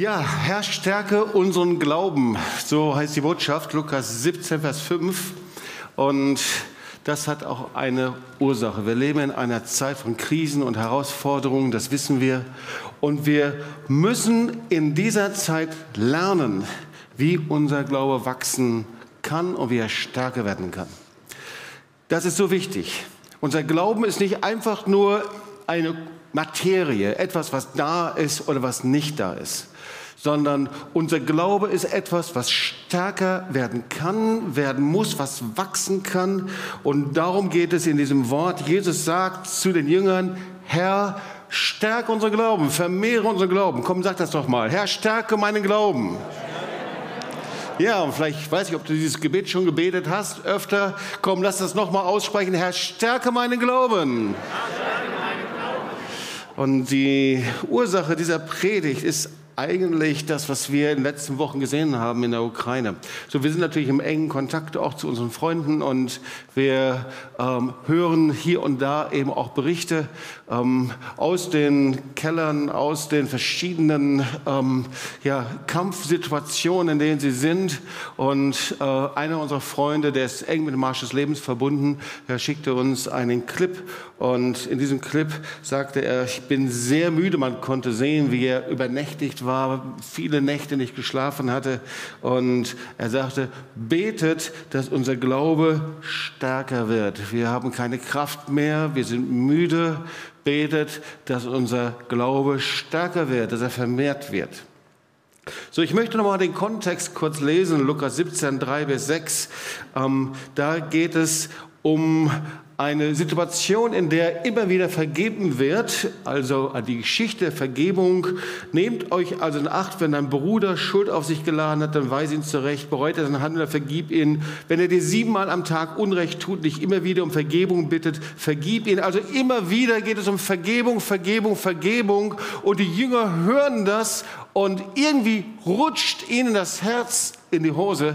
Ja, Herr, stärke unseren Glauben. So heißt die Botschaft, Lukas 17, Vers 5. Und das hat auch eine Ursache. Wir leben in einer Zeit von Krisen und Herausforderungen, das wissen wir. Und wir müssen in dieser Zeit lernen, wie unser Glaube wachsen kann und wie er stärker werden kann. Das ist so wichtig. Unser Glauben ist nicht einfach nur eine Materie, etwas, was da ist oder was nicht da ist, sondern unser Glaube ist etwas, was stärker werden kann, werden muss, was wachsen kann. Und darum geht es in diesem Wort. Jesus sagt zu den Jüngern, Herr, stärke unseren Glauben, vermehre unseren Glauben. Komm, sag das doch mal. Herr, stärke meinen Glauben. Ja, und vielleicht weiß ich, ob du dieses Gebet schon gebetet hast, öfter. Komm, lass das nochmal aussprechen. Herr, stärke meinen Glauben. Und die Ursache dieser Predigt ist eigentlich das, was wir in den letzten Wochen gesehen haben in der Ukraine. So, wir sind natürlich im engen Kontakt auch zu unseren Freunden und wir ähm, hören hier und da eben auch Berichte ähm, aus den Kellern, aus den verschiedenen ähm, ja, Kampfsituationen, in denen sie sind. Und äh, einer unserer Freunde, der ist eng mit dem Marsch des Lebens verbunden, er schickte uns einen Clip und in diesem Clip sagte er, ich bin sehr müde. Man konnte sehen, wie er übernächtigt war, viele Nächte nicht geschlafen hatte. Und er sagte, betet, dass unser Glaube stärker wird. Wir haben keine Kraft mehr, wir sind müde. Betet, dass unser Glaube stärker wird, dass er vermehrt wird. So, ich möchte nochmal den Kontext kurz lesen, Lukas 17, 3 bis 6. Ähm, da geht es um eine Situation, in der immer wieder vergeben wird, also die Geschichte der Vergebung. Nehmt euch also in Acht, wenn dein Bruder Schuld auf sich geladen hat, dann weise ihn zurecht, bereut er seinen Handel, vergib ihn. Wenn er dir siebenmal am Tag Unrecht tut, dich immer wieder um Vergebung bittet, vergib ihn. Also immer wieder geht es um Vergebung, Vergebung, Vergebung. Und die Jünger hören das und irgendwie rutscht ihnen das Herz in die Hose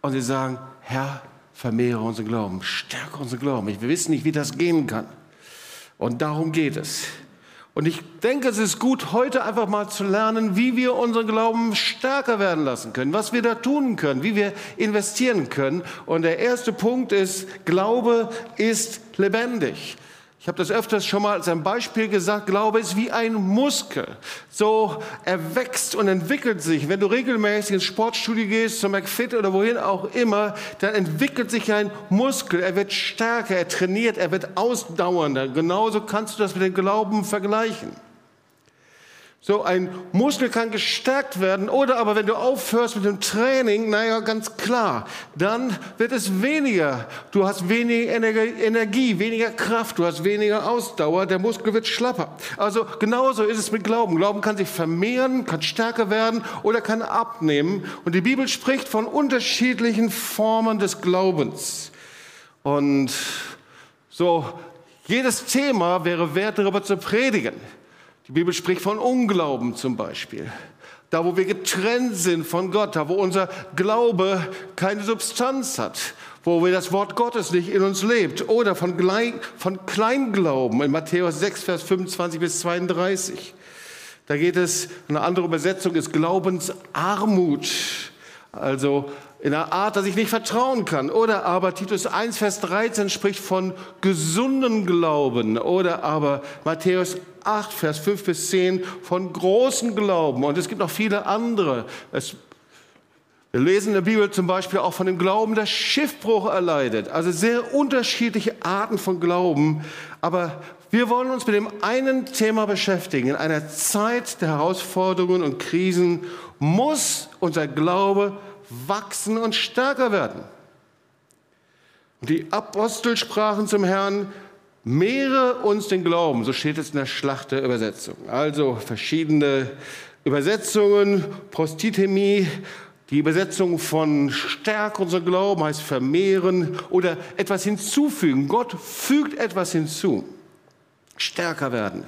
und sie sagen, Herr, vermehre unseren Glauben, stärke unseren Glauben. Wir wissen nicht, wie das gehen kann. Und darum geht es. Und ich denke, es ist gut, heute einfach mal zu lernen, wie wir unseren Glauben stärker werden lassen können, was wir da tun können, wie wir investieren können. Und der erste Punkt ist, Glaube ist lebendig. Ich habe das öfters schon mal als ein Beispiel gesagt, Glaube ist wie ein Muskel. So, er wächst und entwickelt sich. Wenn du regelmäßig ins Sportstudio gehst, zum McFit oder wohin auch immer, dann entwickelt sich ein Muskel. Er wird stärker, er trainiert, er wird ausdauernder. Genauso kannst du das mit dem Glauben vergleichen. So ein Muskel kann gestärkt werden oder aber wenn du aufhörst mit dem Training, naja, ganz klar, dann wird es weniger. Du hast weniger Energie, weniger Kraft, du hast weniger Ausdauer, der Muskel wird schlapper. Also genauso ist es mit Glauben. Glauben kann sich vermehren, kann stärker werden oder kann abnehmen. Und die Bibel spricht von unterschiedlichen Formen des Glaubens. Und so, jedes Thema wäre wert, darüber zu predigen. Die Bibel spricht von Unglauben zum Beispiel. Da, wo wir getrennt sind von Gott, da, wo unser Glaube keine Substanz hat, wo wir das Wort Gottes nicht in uns lebt. Oder von, Klein, von Kleinglauben in Matthäus 6, Vers 25 bis 32. Da geht es, eine andere Übersetzung ist Glaubensarmut. Also in einer Art, dass ich nicht vertrauen kann. Oder aber Titus 1, Vers 13 spricht von gesunden Glauben. Oder aber Matthäus 8, Vers 5 bis 10 von großen Glauben. Und es gibt noch viele andere. Es, wir lesen in der Bibel zum Beispiel auch von dem Glauben, der Schiffbruch erleidet. Also sehr unterschiedliche Arten von Glauben. Aber wir wollen uns mit dem einen Thema beschäftigen. In einer Zeit der Herausforderungen und Krisen muss unser Glaube wachsen und stärker werden. Und die Apostel sprachen zum Herrn, mehre uns den Glauben, so steht es in der Schlachterübersetzung. Also verschiedene Übersetzungen, Prostitemie, die Übersetzung von stärke unser Glauben heißt vermehren oder etwas hinzufügen. Gott fügt etwas hinzu. Stärker werden,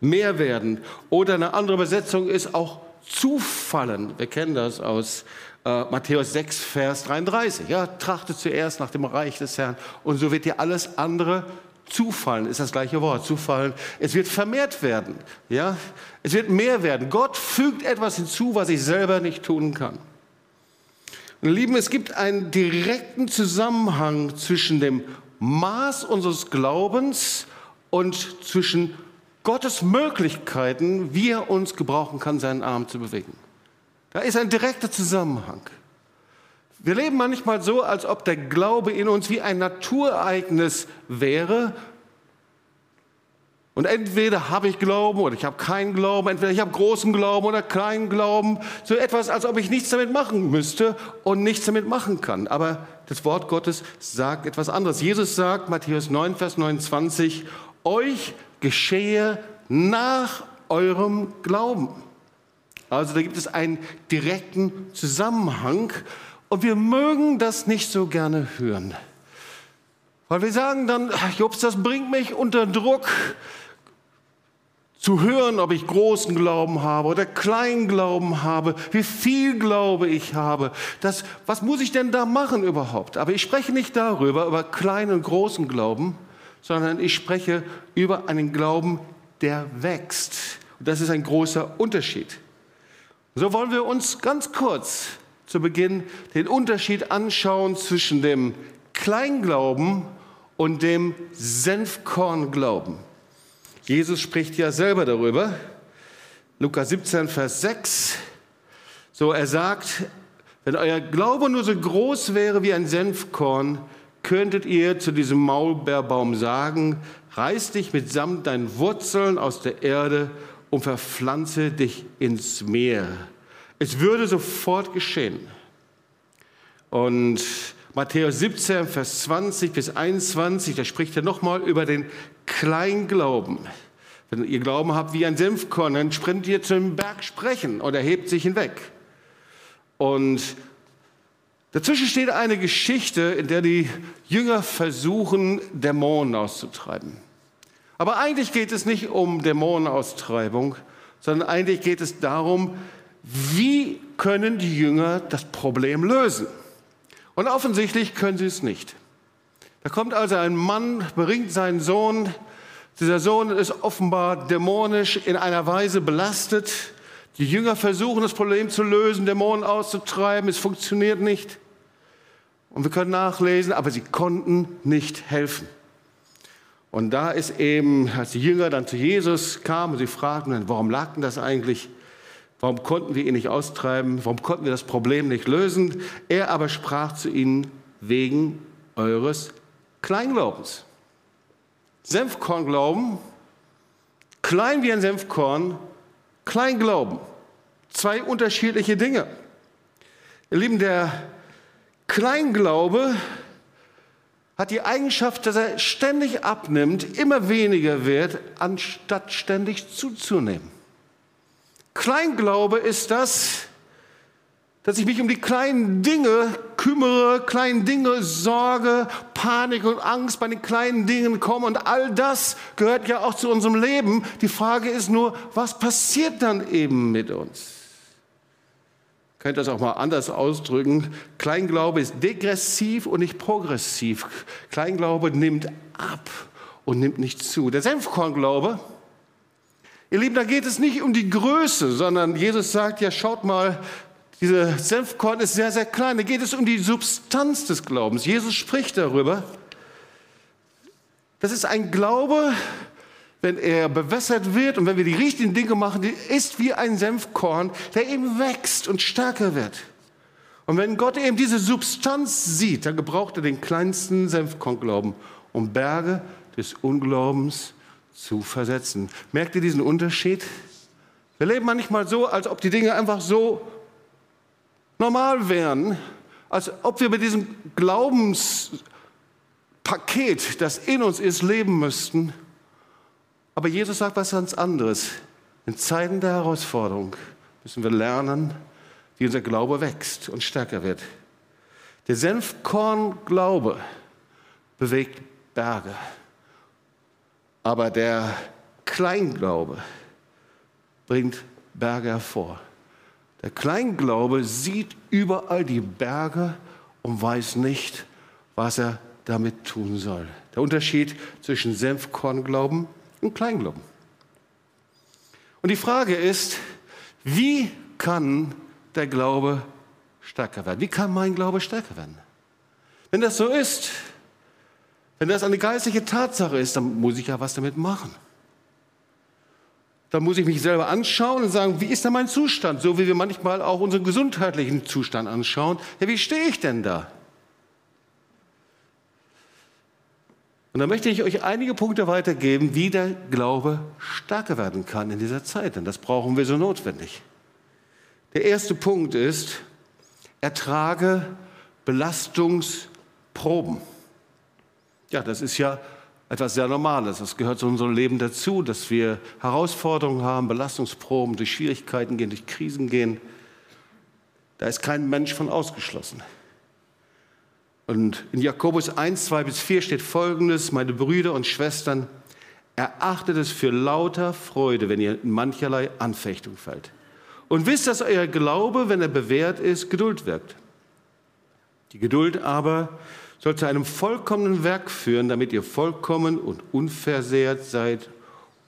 mehr werden. Oder eine andere Übersetzung ist auch zufallen. Wir kennen das aus äh, Matthäus 6, Vers 33. Ja, trachtet zuerst nach dem Reich des Herrn und so wird dir alles andere Zufallen ist das gleiche Wort. Zufallen. Es wird vermehrt werden. Ja? Es wird mehr werden. Gott fügt etwas hinzu, was ich selber nicht tun kann. Und Lieben, es gibt einen direkten Zusammenhang zwischen dem Maß unseres Glaubens und zwischen Gottes Möglichkeiten, wie er uns gebrauchen kann, seinen Arm zu bewegen. Da ist ein direkter Zusammenhang. Wir leben manchmal so, als ob der Glaube in uns wie ein Naturereignis wäre. Und entweder habe ich Glauben oder ich habe keinen Glauben, entweder ich habe großen Glauben oder kleinen Glauben. So etwas, als ob ich nichts damit machen müsste und nichts damit machen kann. Aber das Wort Gottes sagt etwas anderes. Jesus sagt, Matthäus 9, Vers 29, euch geschehe nach eurem Glauben. Also da gibt es einen direkten Zusammenhang und wir mögen das nicht so gerne hören. Weil wir sagen dann, Jobs, das bringt mich unter Druck, zu hören, ob ich großen Glauben habe oder kleinen Glauben habe, wie viel Glaube ich habe. Das, was muss ich denn da machen überhaupt? Aber ich spreche nicht darüber, über kleinen und großen Glauben, sondern ich spreche über einen Glauben, der wächst. Und das ist ein großer Unterschied. So wollen wir uns ganz kurz zu Beginn den Unterschied anschauen zwischen dem Kleinglauben und dem Senfkornglauben. Jesus spricht ja selber darüber. Lukas 17, Vers 6. So, er sagt, wenn euer Glaube nur so groß wäre wie ein Senfkorn, könntet ihr zu diesem Maulbeerbaum sagen, reiß dich mitsamt deinen Wurzeln aus der Erde und verpflanze dich ins Meer. Es würde sofort geschehen. Und Matthäus 17, Vers 20 bis 21, da spricht er nochmal über den Kleinglauben. Wenn ihr Glauben habt wie ein Senfkorn, dann sprintet ihr zum Berg sprechen und er hebt sich hinweg. Und dazwischen steht eine Geschichte, in der die Jünger versuchen, Dämonen auszutreiben. Aber eigentlich geht es nicht um Dämonenaustreibung, sondern eigentlich geht es darum, wie können die Jünger das Problem lösen? Und offensichtlich können sie es nicht. Da kommt also ein Mann, bringt seinen Sohn. Dieser Sohn ist offenbar dämonisch in einer Weise belastet. Die Jünger versuchen das Problem zu lösen, Dämonen auszutreiben. Es funktioniert nicht. Und wir können nachlesen, aber sie konnten nicht helfen. Und da ist eben, als die Jünger dann zu Jesus kamen und sie fragten, warum lag denn das eigentlich? Warum konnten wir ihn nicht austreiben? Warum konnten wir das Problem nicht lösen? Er aber sprach zu ihnen, wegen eures Kleinglaubens. Senfkornglauben, klein wie ein Senfkorn, Kleinglauben. Zwei unterschiedliche Dinge. Ihr Lieben, der Kleinglaube hat die Eigenschaft, dass er ständig abnimmt, immer weniger wird, anstatt ständig zuzunehmen. Kleinglaube ist das, dass ich mich um die kleinen Dinge kümmere, kleinen Dinge sorge, Panik und Angst bei den kleinen Dingen kommen und all das gehört ja auch zu unserem Leben. Die Frage ist nur, was passiert dann eben mit uns? Könnte das auch mal anders ausdrücken. Kleinglaube ist degressiv und nicht progressiv. Kleinglaube nimmt ab und nimmt nicht zu. Der Senfkornglaube, Ihr Lieben, da geht es nicht um die Größe, sondern Jesus sagt ja, schaut mal, dieser Senfkorn ist sehr, sehr klein. Da geht es um die Substanz des Glaubens. Jesus spricht darüber. Das ist ein Glaube, wenn er bewässert wird und wenn wir die richtigen Dinge machen, ist wie ein Senfkorn, der eben wächst und stärker wird. Und wenn Gott eben diese Substanz sieht, dann gebraucht er den kleinsten Senfkornglauben, um Berge des Unglaubens zu versetzen. Merkt ihr diesen Unterschied? Wir leben manchmal so, als ob die Dinge einfach so normal wären, als ob wir mit diesem Glaubenspaket, das in uns ist, leben müssten. Aber Jesus sagt was ganz anderes. In Zeiten der Herausforderung müssen wir lernen, wie unser Glaube wächst und stärker wird. Der Senfkorn-Glaube bewegt Berge. Aber der Kleinglaube bringt Berge hervor. Der Kleinglaube sieht überall die Berge und weiß nicht, was er damit tun soll. Der Unterschied zwischen Senfkornglauben und Kleinglauben. Und die Frage ist, wie kann der Glaube stärker werden? Wie kann mein Glaube stärker werden? Wenn das so ist, wenn das eine geistliche Tatsache ist, dann muss ich ja was damit machen. Dann muss ich mich selber anschauen und sagen, wie ist denn mein Zustand? So wie wir manchmal auch unseren gesundheitlichen Zustand anschauen. Ja, wie stehe ich denn da? Und da möchte ich euch einige Punkte weitergeben, wie der Glaube stärker werden kann in dieser Zeit. Denn das brauchen wir so notwendig. Der erste Punkt ist, ertrage Belastungsproben. Ja, das ist ja etwas sehr Normales. Das gehört zu unserem Leben dazu, dass wir Herausforderungen haben, Belastungsproben, durch Schwierigkeiten gehen, durch Krisen gehen. Da ist kein Mensch von ausgeschlossen. Und in Jakobus 1, 2 bis 4 steht folgendes, meine Brüder und Schwestern, erachtet es für lauter Freude, wenn ihr in mancherlei Anfechtung fällt. Und wisst, dass euer Glaube, wenn er bewährt ist, Geduld wirkt. Die Geduld aber soll zu einem vollkommenen Werk führen, damit ihr vollkommen und unversehrt seid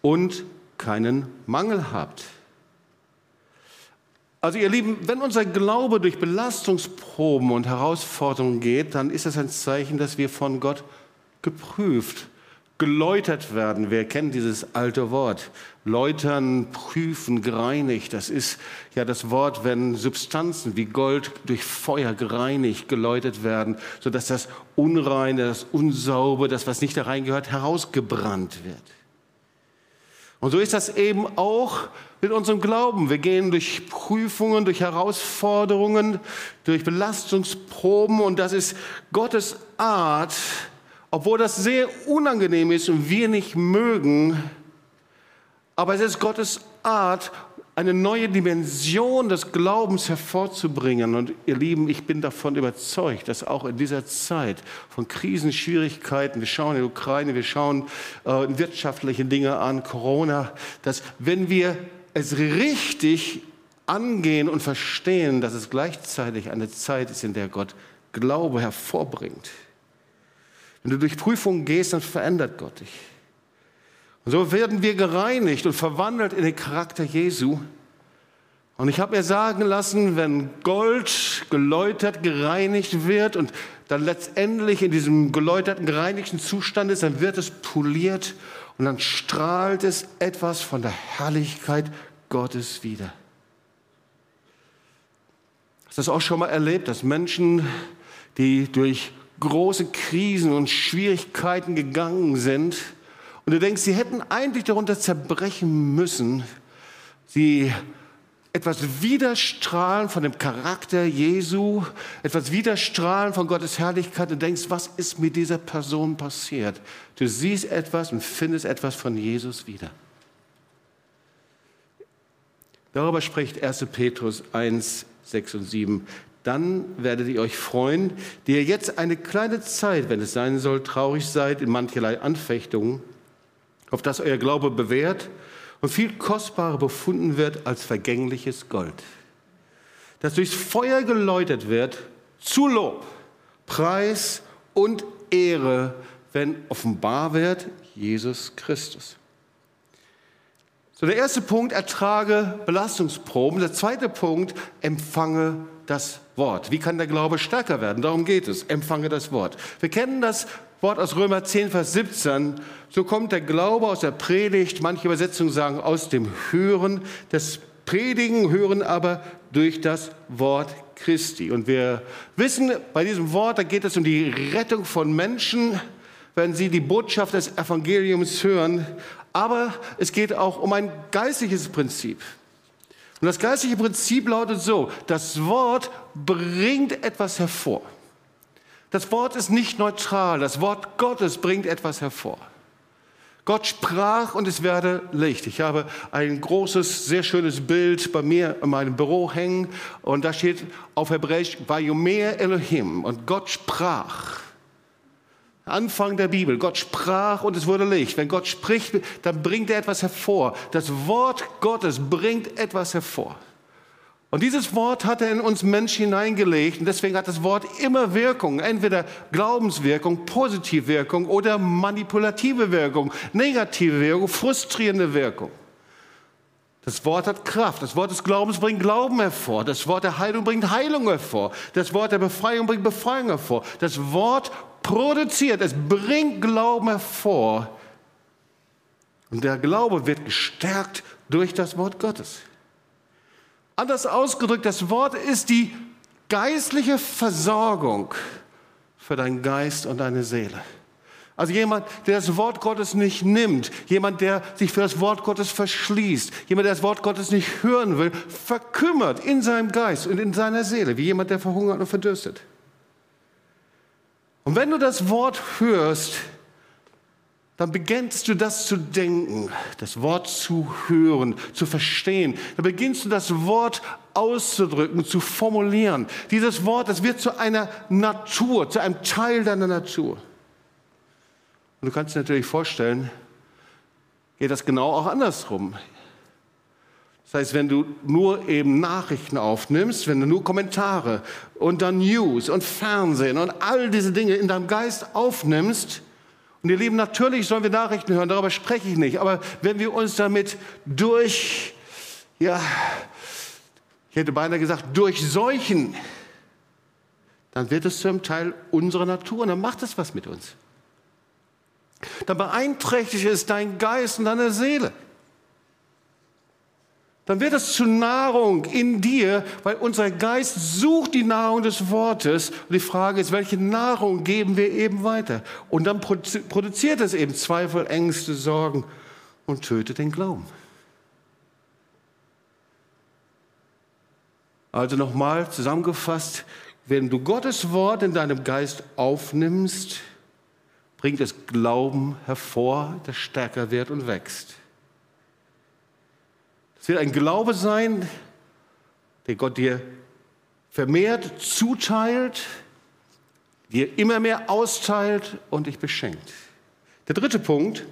und keinen Mangel habt. Also ihr Lieben, wenn unser Glaube durch Belastungsproben und Herausforderungen geht, dann ist das ein Zeichen, dass wir von Gott geprüft, geläutert werden. Wer kennt dieses alte Wort? Läutern, prüfen, gereinigt. Das ist ja das Wort, wenn Substanzen wie Gold durch Feuer gereinigt, geläutert werden, sodass das Unreine, das Unsaube, das, was nicht da reingehört, herausgebrannt wird. Und so ist das eben auch mit unserem Glauben. Wir gehen durch Prüfungen, durch Herausforderungen, durch Belastungsproben und das ist Gottes Art, obwohl das sehr unangenehm ist und wir nicht mögen, aber es ist Gottes Art, eine neue Dimension des Glaubens hervorzubringen. Und ihr Lieben, ich bin davon überzeugt, dass auch in dieser Zeit von Krisen, Schwierigkeiten, wir schauen in die Ukraine, wir schauen äh, wirtschaftliche Dinge an, Corona, dass wenn wir es richtig angehen und verstehen, dass es gleichzeitig eine Zeit ist, in der Gott Glaube hervorbringt. Wenn du durch Prüfungen gehst, dann verändert Gott dich. Und so werden wir gereinigt und verwandelt in den Charakter Jesu. Und ich habe mir sagen lassen, wenn Gold geläutert, gereinigt wird und dann letztendlich in diesem geläuterten, gereinigten Zustand ist, dann wird es poliert und dann strahlt es etwas von der Herrlichkeit Gottes wieder. Hast du das auch schon mal erlebt, dass Menschen, die durch große Krisen und Schwierigkeiten gegangen sind und du denkst, sie hätten eigentlich darunter zerbrechen müssen, sie etwas widerstrahlen von dem Charakter Jesu, etwas widerstrahlen von Gottes Herrlichkeit und denkst, was ist mit dieser Person passiert? Du siehst etwas und findest etwas von Jesus wieder. Darüber spricht 1. Petrus 1, 6 und 7 dann werdet ihr euch freuen, die ihr jetzt eine kleine Zeit, wenn es sein soll, traurig seid in mancherlei Anfechtungen, auf das euer Glaube bewährt und viel kostbarer befunden wird als vergängliches Gold, das durchs Feuer geläutert wird zu Lob, Preis und Ehre, wenn offenbar wird Jesus Christus. So, der erste Punkt, ertrage Belastungsproben. Der zweite Punkt, empfange das Wort. Wie kann der Glaube stärker werden? Darum geht es. Empfange das Wort. Wir kennen das Wort aus Römer 10, Vers 17. So kommt der Glaube aus der Predigt. Manche Übersetzungen sagen aus dem Hören. Das Predigen, Hören aber durch das Wort Christi. Und wir wissen, bei diesem Wort, da geht es um die Rettung von Menschen, wenn sie die Botschaft des Evangeliums hören. Aber es geht auch um ein geistliches Prinzip. Und das geistliche Prinzip lautet so, das Wort bringt etwas hervor. Das Wort ist nicht neutral, das Wort Gottes bringt etwas hervor. Gott sprach und es werde Licht. Ich habe ein großes, sehr schönes Bild bei mir in meinem Büro hängen und da steht auf Hebräisch Vayomer Elohim und Gott sprach. Anfang der Bibel. Gott sprach und es wurde Licht. Wenn Gott spricht, dann bringt er etwas hervor. Das Wort Gottes bringt etwas hervor. Und dieses Wort hat er in uns Menschen hineingelegt und deswegen hat das Wort immer Wirkung, entweder Glaubenswirkung, Positivwirkung oder manipulative Wirkung, negative Wirkung, frustrierende Wirkung. Das Wort hat Kraft. Das Wort des Glaubens bringt Glauben hervor. Das Wort der Heilung bringt Heilung hervor. Das Wort der Befreiung bringt Befreiung hervor. Das Wort produziert, es bringt Glauben hervor. Und der Glaube wird gestärkt durch das Wort Gottes. Anders ausgedrückt, das Wort ist die geistliche Versorgung für deinen Geist und deine Seele. Also jemand, der das Wort Gottes nicht nimmt, jemand, der sich für das Wort Gottes verschließt, jemand, der das Wort Gottes nicht hören will, verkümmert in seinem Geist und in seiner Seele, wie jemand, der verhungert und verdürstet. Und wenn du das Wort hörst, dann beginnst du das zu denken, das Wort zu hören, zu verstehen. Dann beginnst du das Wort auszudrücken, zu formulieren. Dieses Wort, das wird zu einer Natur, zu einem Teil deiner Natur. Und du kannst dir natürlich vorstellen, geht das genau auch andersrum. Das heißt, wenn du nur eben Nachrichten aufnimmst, wenn du nur Kommentare und dann News und Fernsehen und all diese Dinge in deinem Geist aufnimmst, und ihr Lieben, natürlich sollen wir Nachrichten hören, darüber spreche ich nicht. Aber wenn wir uns damit durch, ja, ich hätte beinahe gesagt, durchseuchen, dann wird es zum Teil unserer Natur und dann macht es was mit uns. Dann beeinträchtigt es dein Geist und deine Seele dann wird es zu Nahrung in dir, weil unser Geist sucht die Nahrung des Wortes. Und die Frage ist, welche Nahrung geben wir eben weiter? Und dann produziert es eben Zweifel, Ängste, Sorgen und tötet den Glauben. Also nochmal zusammengefasst, wenn du Gottes Wort in deinem Geist aufnimmst, bringt es Glauben hervor, der stärker wird und wächst. Es wird ein Glaube sein, der Gott dir vermehrt zuteilt, dir immer mehr austeilt und dich beschenkt. Der dritte Punkt,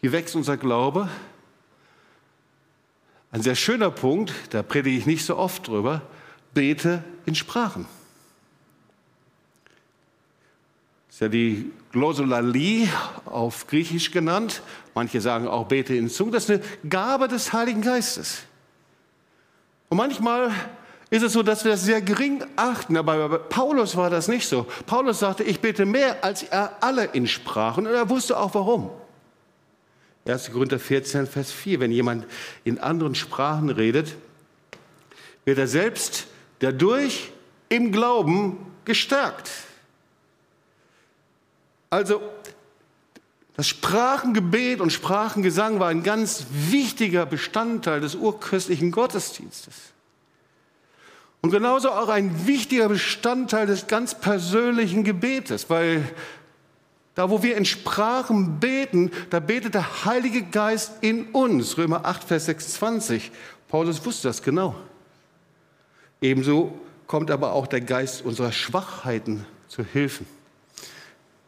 wie wächst unser Glaube? Ein sehr schöner Punkt, da predige ich nicht so oft drüber, bete in Sprachen. ist ja die Glossolalie auf Griechisch genannt. Manche sagen auch bete in Zungen. Das ist eine Gabe des Heiligen Geistes. Und manchmal ist es so, dass wir das sehr gering achten, aber bei Paulus war das nicht so. Paulus sagte, ich bete mehr als er alle in Sprachen und er wusste auch warum. 1. Korinther 14, Vers 4, wenn jemand in anderen Sprachen redet, wird er selbst dadurch im Glauben gestärkt. Also das Sprachengebet und Sprachengesang war ein ganz wichtiger Bestandteil des urchristlichen Gottesdienstes. Und genauso auch ein wichtiger Bestandteil des ganz persönlichen Gebetes, weil da, wo wir in Sprachen beten, da betet der Heilige Geist in uns. Römer 8, Vers 26. Paulus wusste das genau. Ebenso kommt aber auch der Geist unserer Schwachheiten zu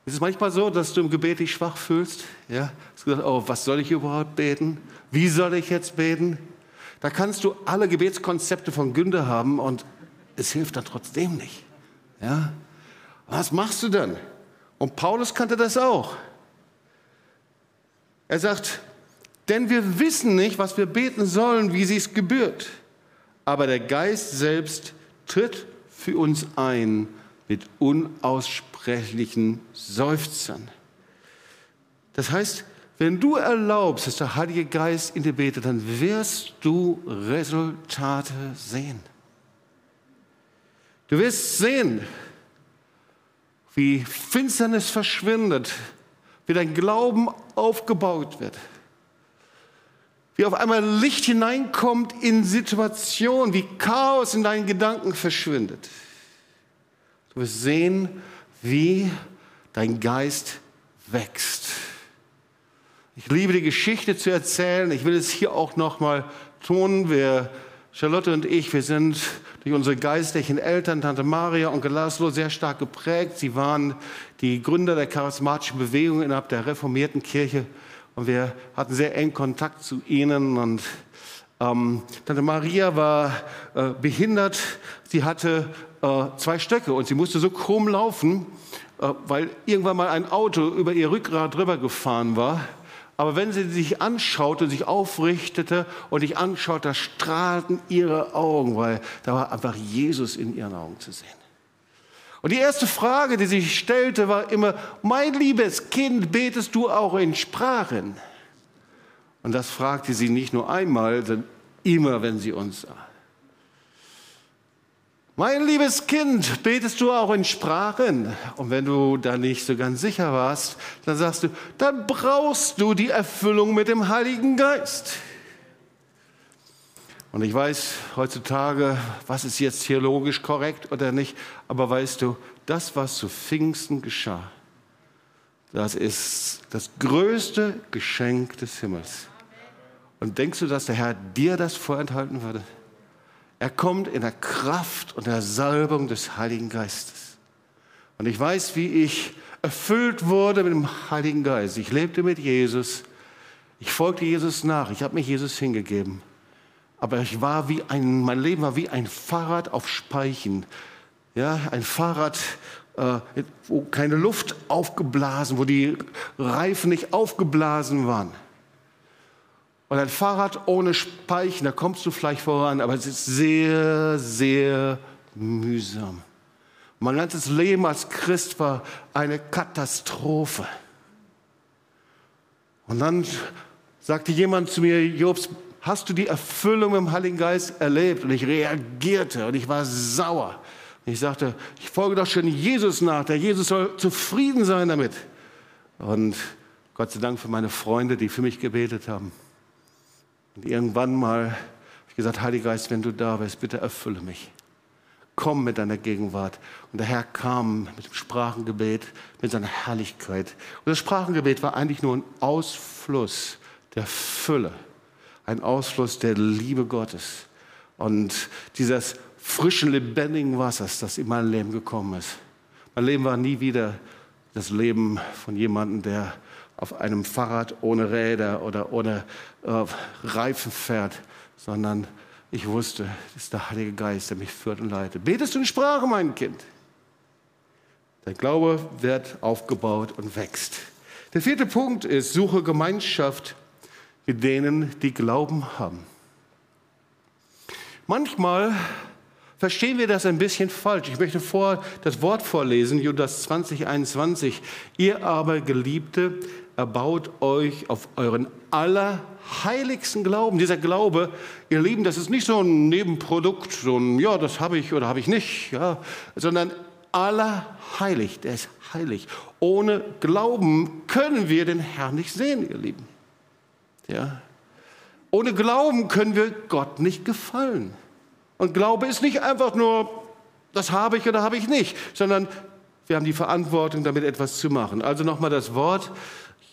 Hilfe. Ist es manchmal so, dass du im Gebet dich schwach fühlst? Ja? Gesagt, oh, was soll ich überhaupt beten? Wie soll ich jetzt beten? Da kannst du alle Gebetskonzepte von Günter haben und es hilft dann trotzdem nicht. Ja? Was machst du dann? Und Paulus kannte das auch. Er sagt, denn wir wissen nicht, was wir beten sollen, wie sie es gebührt. Aber der Geist selbst tritt für uns ein mit unaussprechlichen Seufzern. Das heißt, wenn du erlaubst, dass der Heilige Geist in dir betet, dann wirst du Resultate sehen. Du wirst sehen, wie Finsternis verschwindet, wie dein Glauben aufgebaut wird, wie auf einmal Licht hineinkommt in Situationen, wie Chaos in deinen Gedanken verschwindet. Du wirst sehen, wie dein Geist wächst. Ich liebe die Geschichte zu erzählen. Ich will es hier auch noch mal tun. Wir, Charlotte und ich, wir sind durch unsere geistlichen Eltern, Tante Maria und Laszlo, sehr stark geprägt. Sie waren die Gründer der charismatischen Bewegung innerhalb der reformierten Kirche und wir hatten sehr engen Kontakt zu ihnen und Ähm, Tante Maria war äh, behindert, sie hatte äh, zwei Stöcke und sie musste so krumm laufen, äh, weil irgendwann mal ein Auto über ihr Rückgrat drüber gefahren war. Aber wenn sie sich anschaute, sich aufrichtete und dich anschaut, da strahlten ihre Augen, weil da war einfach Jesus in ihren Augen zu sehen. Und die erste Frage, die sich stellte, war immer, mein liebes Kind, betest du auch in Sprachen? Und das fragte sie nicht nur einmal, sondern immer, wenn sie uns sah. Mein liebes Kind, betest du auch in Sprachen? Und wenn du da nicht so ganz sicher warst, dann sagst du, dann brauchst du die Erfüllung mit dem Heiligen Geist. Und ich weiß heutzutage, was ist jetzt theologisch korrekt oder nicht, aber weißt du, das, was zu Pfingsten geschah, das ist das größte Geschenk des Himmels. Und denkst du, dass der Herr dir das vorenthalten würde? Er kommt in der Kraft und der Salbung des Heiligen Geistes. Und ich weiß, wie ich erfüllt wurde mit dem Heiligen Geist. Ich lebte mit Jesus. Ich folgte Jesus nach. Ich habe mich Jesus hingegeben. Aber ich war wie ein, mein Leben war wie ein Fahrrad auf Speichen. Ja, ein Fahrrad, äh, wo keine Luft aufgeblasen, wo die Reifen nicht aufgeblasen waren. Und ein Fahrrad ohne Speichen, da kommst du vielleicht voran, aber es ist sehr, sehr mühsam. Mein ganzes Leben als Christ war eine Katastrophe. Und dann sagte jemand zu mir, Jobs, hast du die Erfüllung im Heiligen Geist erlebt? Und ich reagierte und ich war sauer. Und ich sagte, ich folge doch schon Jesus nach. Der Jesus soll zufrieden sein damit. Und Gott sei Dank für meine Freunde, die für mich gebetet haben. Und irgendwann mal habe ich gesagt, Heiliger Geist, wenn du da bist, bitte erfülle mich. Komm mit deiner Gegenwart. Und der Herr kam mit dem Sprachengebet, mit seiner Herrlichkeit. Und das Sprachengebet war eigentlich nur ein Ausfluss der Fülle, ein Ausfluss der Liebe Gottes und dieses frischen, lebendigen Wassers, das in mein Leben gekommen ist. Mein Leben war nie wieder das Leben von jemandem, der auf einem Fahrrad ohne Räder oder ohne äh, Reifen fährt, sondern ich wusste, das ist der Heilige Geist, der mich führt und leitet. Betest du in Sprache, mein Kind? Dein Glaube wird aufgebaut und wächst. Der vierte Punkt ist, suche Gemeinschaft mit denen, die Glauben haben. Manchmal verstehen wir das ein bisschen falsch. Ich möchte vor das Wort vorlesen, Judas 20, 21. Ihr aber, Geliebte, erbaut euch auf euren allerheiligsten Glauben. Dieser Glaube, ihr Lieben, das ist nicht so ein Nebenprodukt, so ein, ja, das habe ich oder habe ich nicht, ja, sondern allerheilig, der ist heilig. Ohne Glauben können wir den Herrn nicht sehen, ihr Lieben. Ja. Ohne Glauben können wir Gott nicht gefallen. Und Glaube ist nicht einfach nur, das habe ich oder habe ich nicht, sondern wir haben die Verantwortung, damit etwas zu machen. Also nochmal das Wort,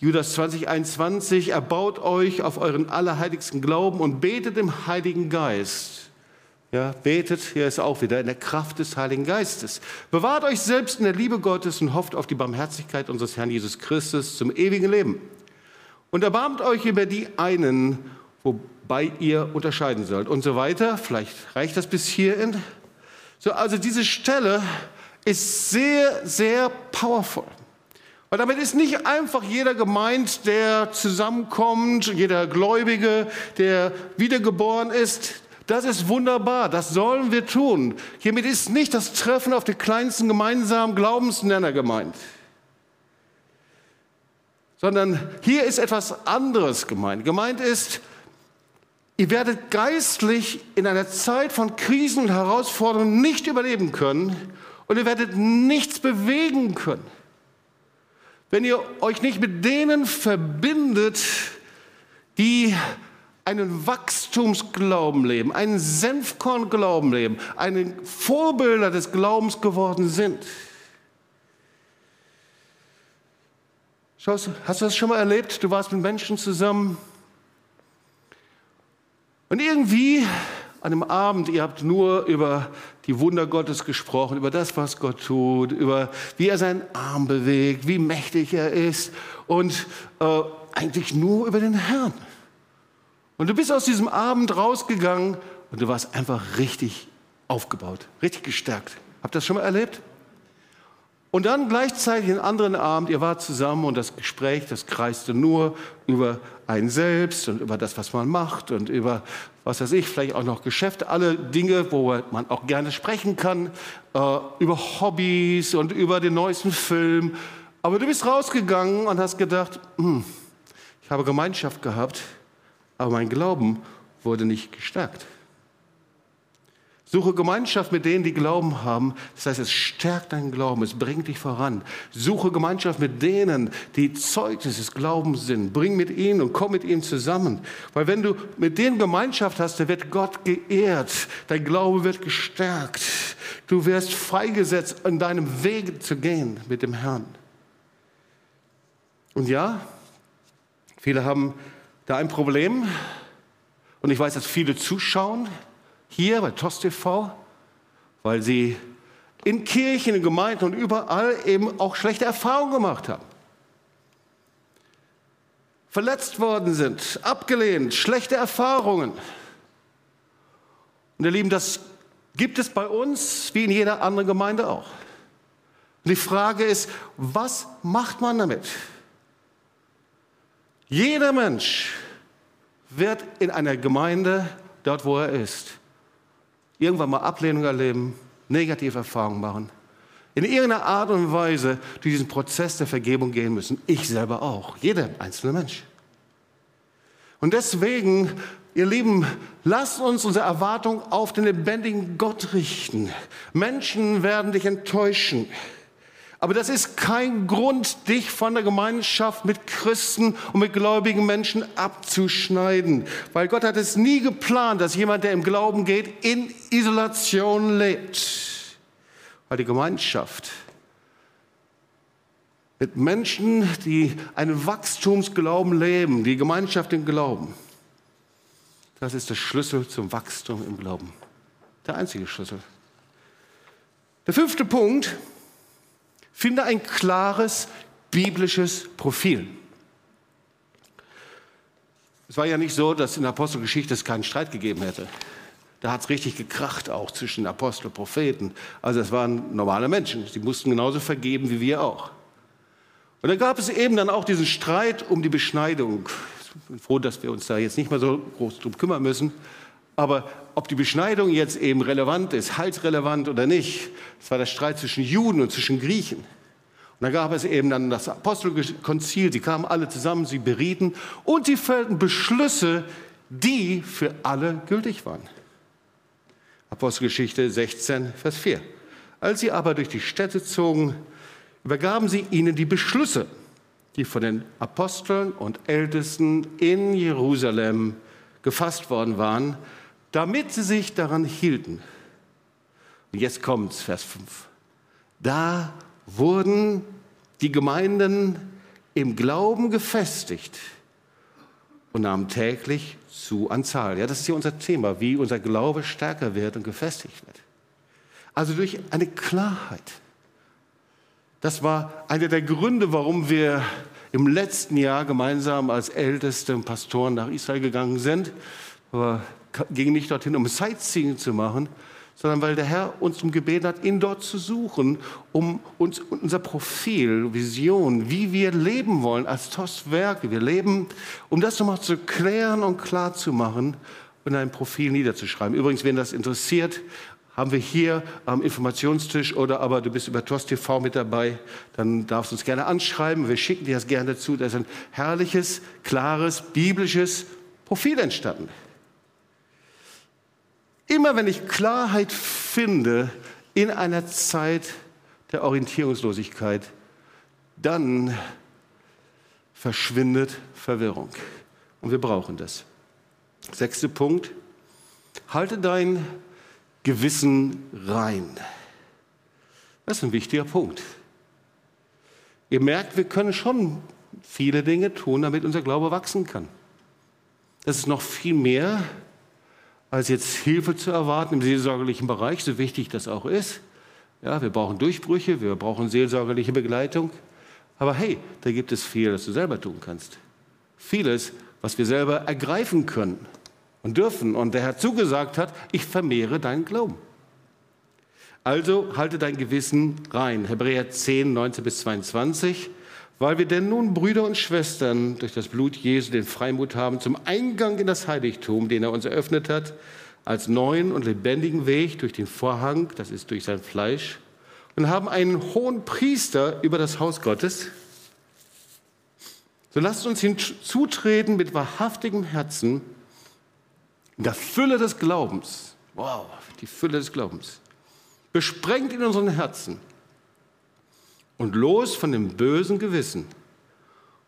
Judas 20, 21, erbaut euch auf euren allerheiligsten Glauben und betet im Heiligen Geist. Ja, betet, hier ist auch wieder, in der Kraft des Heiligen Geistes. Bewahrt euch selbst in der Liebe Gottes und hofft auf die Barmherzigkeit unseres Herrn Jesus Christus zum ewigen Leben. Und erbarmt euch über die einen, wobei ihr unterscheiden sollt und so weiter. Vielleicht reicht das bis hierhin. So, also diese Stelle ist sehr, sehr powerful. Und damit ist nicht einfach jeder gemeint, der zusammenkommt, jeder Gläubige, der wiedergeboren ist. Das ist wunderbar, das sollen wir tun. Hiermit ist nicht das Treffen auf den kleinsten gemeinsamen Glaubensnenner gemeint, sondern hier ist etwas anderes gemeint. Gemeint ist, ihr werdet geistlich in einer Zeit von Krisen und Herausforderungen nicht überleben können und ihr werdet nichts bewegen können wenn ihr euch nicht mit denen verbindet, die einen Wachstumsglauben leben, einen Senfkornglauben leben, einen Vorbilder des Glaubens geworden sind. Schaust, hast du das schon mal erlebt? Du warst mit Menschen zusammen und irgendwie an einem Abend, ihr habt nur über die Wunder Gottes gesprochen, über das, was Gott tut, über wie er seinen Arm bewegt, wie mächtig er ist und äh, eigentlich nur über den Herrn. Und du bist aus diesem Abend rausgegangen und du warst einfach richtig aufgebaut, richtig gestärkt. Habt ihr das schon mal erlebt? Und dann gleichzeitig einen anderen Abend, ihr wart zusammen und das Gespräch, das kreiste nur über ein Selbst und über das, was man macht und über, was weiß ich, vielleicht auch noch Geschäfte, alle Dinge, wo man auch gerne sprechen kann, äh, über Hobbys und über den neuesten Film. Aber du bist rausgegangen und hast gedacht, hm, ich habe Gemeinschaft gehabt, aber mein Glauben wurde nicht gestärkt. Suche Gemeinschaft mit denen, die Glauben haben. Das heißt, es stärkt deinen Glauben, es bringt dich voran. Suche Gemeinschaft mit denen, die Zeugnis des Glaubens sind. Bring mit ihnen und komm mit ihnen zusammen. Weil wenn du mit denen Gemeinschaft hast, dann wird Gott geehrt. Dein Glaube wird gestärkt. Du wirst freigesetzt, in deinem Weg zu gehen mit dem Herrn. Und ja, viele haben da ein Problem. Und ich weiß, dass viele zuschauen hier bei TOS TV, weil sie in Kirchen, in Gemeinden und überall eben auch schlechte Erfahrungen gemacht haben. Verletzt worden sind, abgelehnt, schlechte Erfahrungen. Und ihr Lieben, das gibt es bei uns wie in jeder anderen Gemeinde auch. Und die Frage ist, was macht man damit? Jeder Mensch wird in einer Gemeinde, dort wo er ist, irgendwann mal Ablehnung erleben, negative Erfahrungen machen, in irgendeiner Art und Weise durch diesen Prozess der Vergebung gehen müssen. Ich selber auch, jeder einzelne Mensch. Und deswegen, ihr Lieben, lasst uns unsere Erwartung auf den lebendigen Gott richten. Menschen werden dich enttäuschen. Aber das ist kein Grund, dich von der Gemeinschaft mit Christen und mit gläubigen Menschen abzuschneiden. Weil Gott hat es nie geplant, dass jemand, der im Glauben geht, in Isolation lebt. Weil die Gemeinschaft mit Menschen, die einen Wachstumsglauben leben, die Gemeinschaft im Glauben, das ist der Schlüssel zum Wachstum im Glauben. Der einzige Schlüssel. Der fünfte Punkt, Finde ein klares biblisches Profil. Es war ja nicht so, dass in der Apostelgeschichte es keinen Streit gegeben hätte. Da hat es richtig gekracht auch zwischen Apostel und Propheten. Also es waren normale Menschen. Sie mussten genauso vergeben wie wir auch. Und da gab es eben dann auch diesen Streit um die Beschneidung. Ich bin froh, dass wir uns da jetzt nicht mehr so groß drum kümmern müssen. Aber ob die Beschneidung jetzt eben relevant ist, heilsrelevant oder nicht, das war der Streit zwischen Juden und zwischen Griechen. Und da gab es eben dann das Apostelkonzil, sie kamen alle zusammen, sie berieten und sie fällten Beschlüsse, die für alle gültig waren. Apostelgeschichte 16, Vers 4. Als sie aber durch die Städte zogen, übergaben sie ihnen die Beschlüsse, die von den Aposteln und Ältesten in Jerusalem gefasst worden waren, damit sie sich daran hielten. Und jetzt kommt's, Vers 5. Da wurden die Gemeinden im Glauben gefestigt und nahmen täglich zu an Zahl. Ja, das ist hier unser Thema, wie unser Glaube stärker wird und gefestigt wird. Also durch eine Klarheit. Das war einer der Gründe, warum wir im letzten Jahr gemeinsam als älteste Pastoren nach Israel gegangen sind. Aber ging nicht dorthin, um Sightseeing zu machen, sondern weil der Herr uns um gebeten hat, ihn dort zu suchen, um uns unser Profil, Vision, wie wir leben wollen als TOS-Werke, wir leben, um das nochmal zu klären und klar zu machen und ein Profil niederzuschreiben. Übrigens, wenn das interessiert, haben wir hier am Informationstisch oder aber du bist über TOS TV mit dabei, dann darfst du uns gerne anschreiben. Wir schicken dir das gerne zu. Da ist ein herrliches, klares, biblisches Profil entstanden. Immer wenn ich Klarheit finde in einer Zeit der Orientierungslosigkeit, dann verschwindet Verwirrung. Und wir brauchen das. Sechster Punkt. Halte dein Gewissen rein. Das ist ein wichtiger Punkt. Ihr merkt, wir können schon viele Dinge tun, damit unser Glaube wachsen kann. Das ist noch viel mehr als jetzt Hilfe zu erwarten im seelsorgerlichen Bereich, so wichtig das auch ist. Ja, wir brauchen Durchbrüche, wir brauchen seelsorgerliche Begleitung. Aber hey, da gibt es viel, das du selber tun kannst. Vieles, was wir selber ergreifen können und dürfen. Und der Herr zugesagt hat, ich vermehre deinen Glauben. Also halte dein Gewissen rein. Hebräer 10, 19 bis 22. Weil wir denn nun, Brüder und Schwestern, durch das Blut Jesu den Freimut haben zum Eingang in das Heiligtum, den er uns eröffnet hat, als neuen und lebendigen Weg durch den Vorhang, das ist durch sein Fleisch, und haben einen hohen Priester über das Haus Gottes, so lasst uns hinzutreten mit wahrhaftigem Herzen, in der Fülle des Glaubens. Wow, die Fülle des Glaubens. Besprengt in unseren Herzen und los von dem bösen Gewissen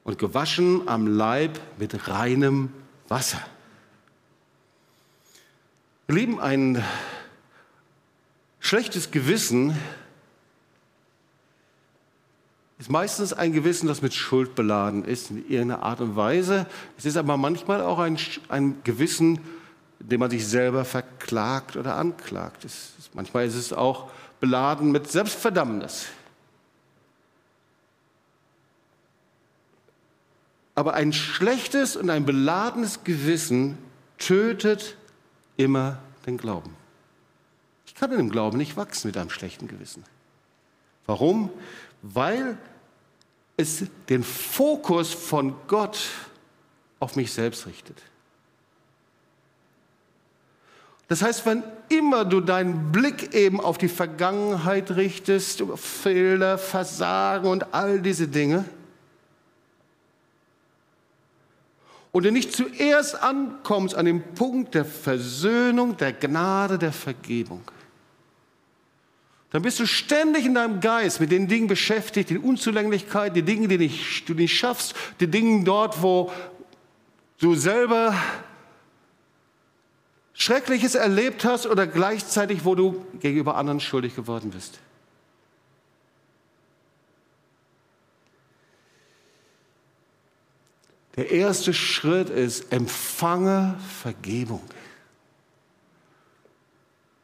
und gewaschen am Leib mit reinem Wasser. Lieben, ein schlechtes Gewissen ist meistens ein Gewissen, das mit Schuld beladen ist, in irgendeiner Art und Weise. Es ist aber manchmal auch ein, ein Gewissen, dem man sich selber verklagt oder anklagt. Es, manchmal ist es auch beladen mit Selbstverdammnis. Aber ein schlechtes und ein beladenes Gewissen tötet immer den Glauben. Ich kann in dem Glauben nicht wachsen mit einem schlechten Gewissen. Warum? Weil es den Fokus von Gott auf mich selbst richtet. Das heißt, wenn immer du deinen Blick eben auf die Vergangenheit richtest, über Fehler, Versagen und all diese Dinge, und du nicht zuerst ankommst an den Punkt der Versöhnung, der Gnade, der Vergebung, dann bist du ständig in deinem Geist mit den Dingen beschäftigt, die Unzulänglichkeit, die Dinge, die du nicht schaffst, die Dinge dort, wo du selber Schreckliches erlebt hast oder gleichzeitig, wo du gegenüber anderen schuldig geworden bist. Der erste Schritt ist, empfange Vergebung.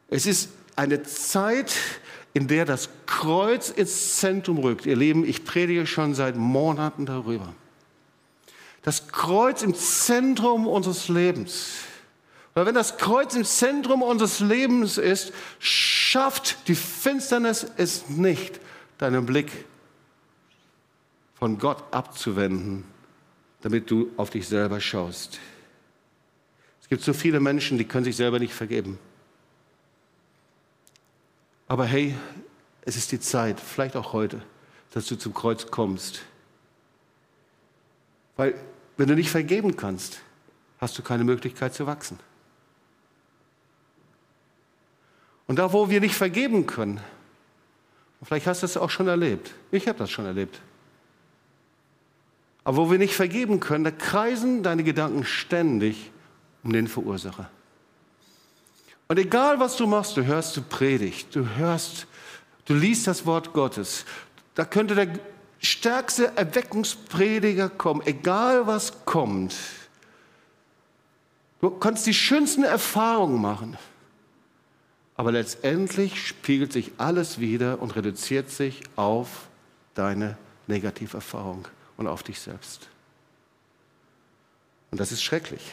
Es ist eine Zeit, in der das Kreuz ins Zentrum rückt. Ihr Lieben, ich predige schon seit Monaten darüber. Das Kreuz im Zentrum unseres Lebens. Weil wenn das Kreuz im Zentrum unseres Lebens ist, schafft die Finsternis es nicht, deinen Blick von Gott abzuwenden, damit du auf dich selber schaust. Es gibt so viele Menschen, die können sich selber nicht vergeben. Aber hey, es ist die Zeit, vielleicht auch heute, dass du zum Kreuz kommst. Weil wenn du nicht vergeben kannst, hast du keine Möglichkeit zu wachsen. Und da, wo wir nicht vergeben können, vielleicht hast du es auch schon erlebt, ich habe das schon erlebt, aber wo wir nicht vergeben können, da kreisen deine Gedanken ständig um den Verursacher. Und egal was du machst, du hörst du Predigt, du hörst, du liest das Wort Gottes, da könnte der stärkste Erweckungsprediger kommen, egal was kommt. Du kannst die schönsten Erfahrungen machen. Aber letztendlich spiegelt sich alles wieder und reduziert sich auf deine Negativerfahrung und auf dich selbst. Und das ist schrecklich.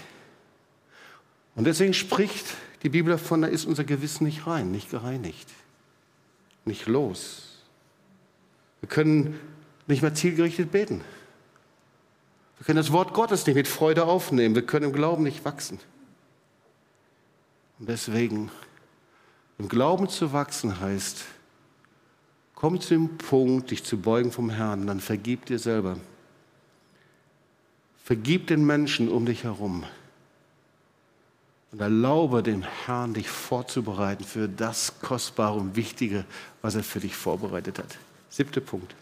Und deswegen spricht die Bibel davon, da ist unser Gewissen nicht rein, nicht gereinigt, nicht los. Wir können nicht mehr zielgerichtet beten. Wir können das Wort Gottes nicht mit Freude aufnehmen. Wir können im Glauben nicht wachsen. Und deswegen im Glauben zu wachsen heißt, komm zu dem Punkt, dich zu beugen vom Herrn, dann vergib dir selber. Vergib den Menschen um dich herum. Und erlaube dem Herrn, dich vorzubereiten für das Kostbare und Wichtige, was er für dich vorbereitet hat. Siebter Punkt.